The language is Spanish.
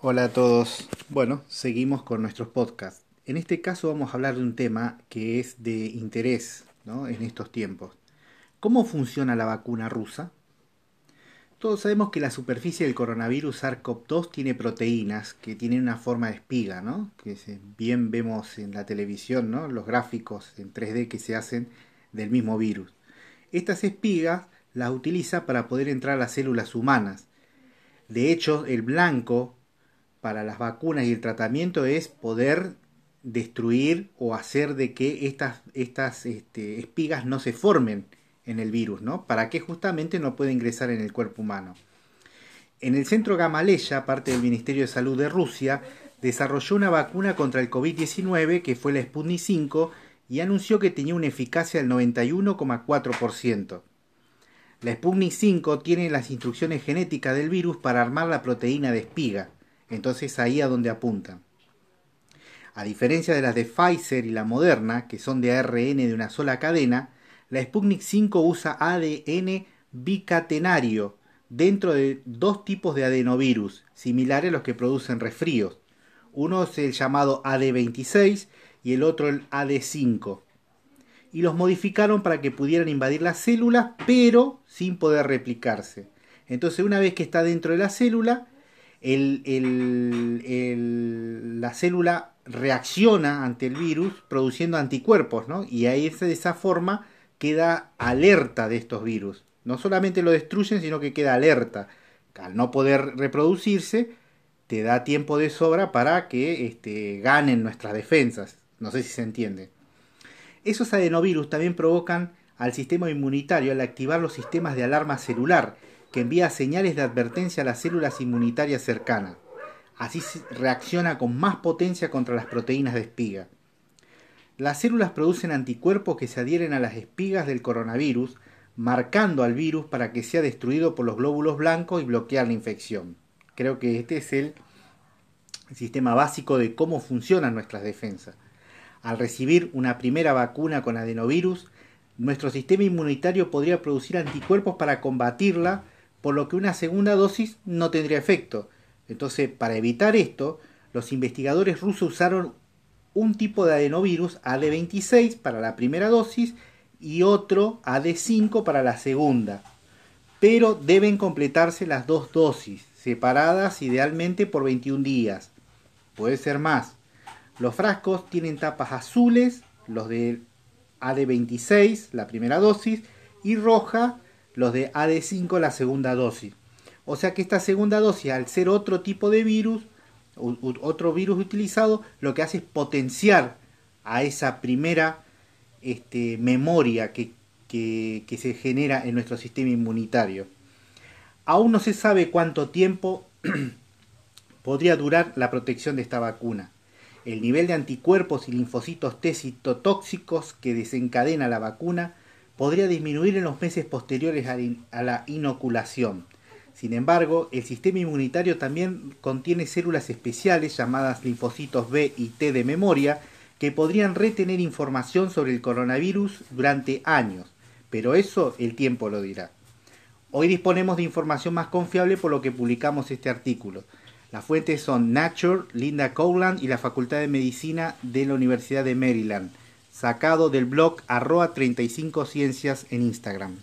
Hola a todos. Bueno, seguimos con nuestros podcasts. En este caso vamos a hablar de un tema que es de interés en estos tiempos. ¿Cómo funciona la vacuna rusa? Todos sabemos que la superficie del coronavirus SARS-CoV-2 tiene proteínas que tienen una forma de espiga, ¿no? que bien vemos en la televisión ¿no? los gráficos en 3D que se hacen del mismo virus. Estas espigas las utiliza para poder entrar a las células humanas. De hecho, el blanco para las vacunas y el tratamiento es poder destruir o hacer de que estas, estas este, espigas no se formen en el virus, ¿no? Para que justamente no pueda ingresar en el cuerpo humano. En el centro Gamaleya, parte del Ministerio de Salud de Rusia, desarrolló una vacuna contra el COVID-19 que fue la Sputnik 5 y anunció que tenía una eficacia del 91,4%. La Sputnik 5 tiene las instrucciones genéticas del virus para armar la proteína de espiga. Entonces ahí a donde apuntan. A diferencia de las de Pfizer y la Moderna, que son de ARN de una sola cadena, la Sputnik 5 usa ADN bicatenario dentro de dos tipos de adenovirus, similares a los que producen resfríos. Uno es el llamado AD26 y el otro el AD5. Y los modificaron para que pudieran invadir las células, pero sin poder replicarse. Entonces, una vez que está dentro de la célula, la célula reacciona ante el virus produciendo anticuerpos. Y ahí de esa forma queda alerta de estos virus. No solamente lo destruyen, sino que queda alerta. Al no poder reproducirse, te da tiempo de sobra para que este, ganen nuestras defensas. No sé si se entiende. Esos adenovirus también provocan al sistema inmunitario al activar los sistemas de alarma celular que envía señales de advertencia a las células inmunitarias cercanas. Así reacciona con más potencia contra las proteínas de espiga. Las células producen anticuerpos que se adhieren a las espigas del coronavirus, marcando al virus para que sea destruido por los glóbulos blancos y bloquear la infección. Creo que este es el sistema básico de cómo funcionan nuestras defensas. Al recibir una primera vacuna con adenovirus, nuestro sistema inmunitario podría producir anticuerpos para combatirla por lo que una segunda dosis no tendría efecto. Entonces, para evitar esto, los investigadores rusos usaron un tipo de adenovirus AD26 para la primera dosis y otro AD5 para la segunda. Pero deben completarse las dos dosis, separadas idealmente por 21 días. Puede ser más. Los frascos tienen tapas azules, los de AD26, la primera dosis, y roja, los de AD5 la segunda dosis. O sea que esta segunda dosis, al ser otro tipo de virus, otro virus utilizado, lo que hace es potenciar a esa primera este, memoria que, que, que se genera en nuestro sistema inmunitario. Aún no se sabe cuánto tiempo podría durar la protección de esta vacuna. El nivel de anticuerpos y linfocitos T citotóxicos que desencadena la vacuna podría disminuir en los meses posteriores a la inoculación. Sin embargo, el sistema inmunitario también contiene células especiales llamadas linfocitos B y T de memoria que podrían retener información sobre el coronavirus durante años, pero eso el tiempo lo dirá. Hoy disponemos de información más confiable por lo que publicamos este artículo. Las fuentes son Nature, Linda Cowland y la Facultad de Medicina de la Universidad de Maryland sacado del blog arroba 35ciencias en Instagram.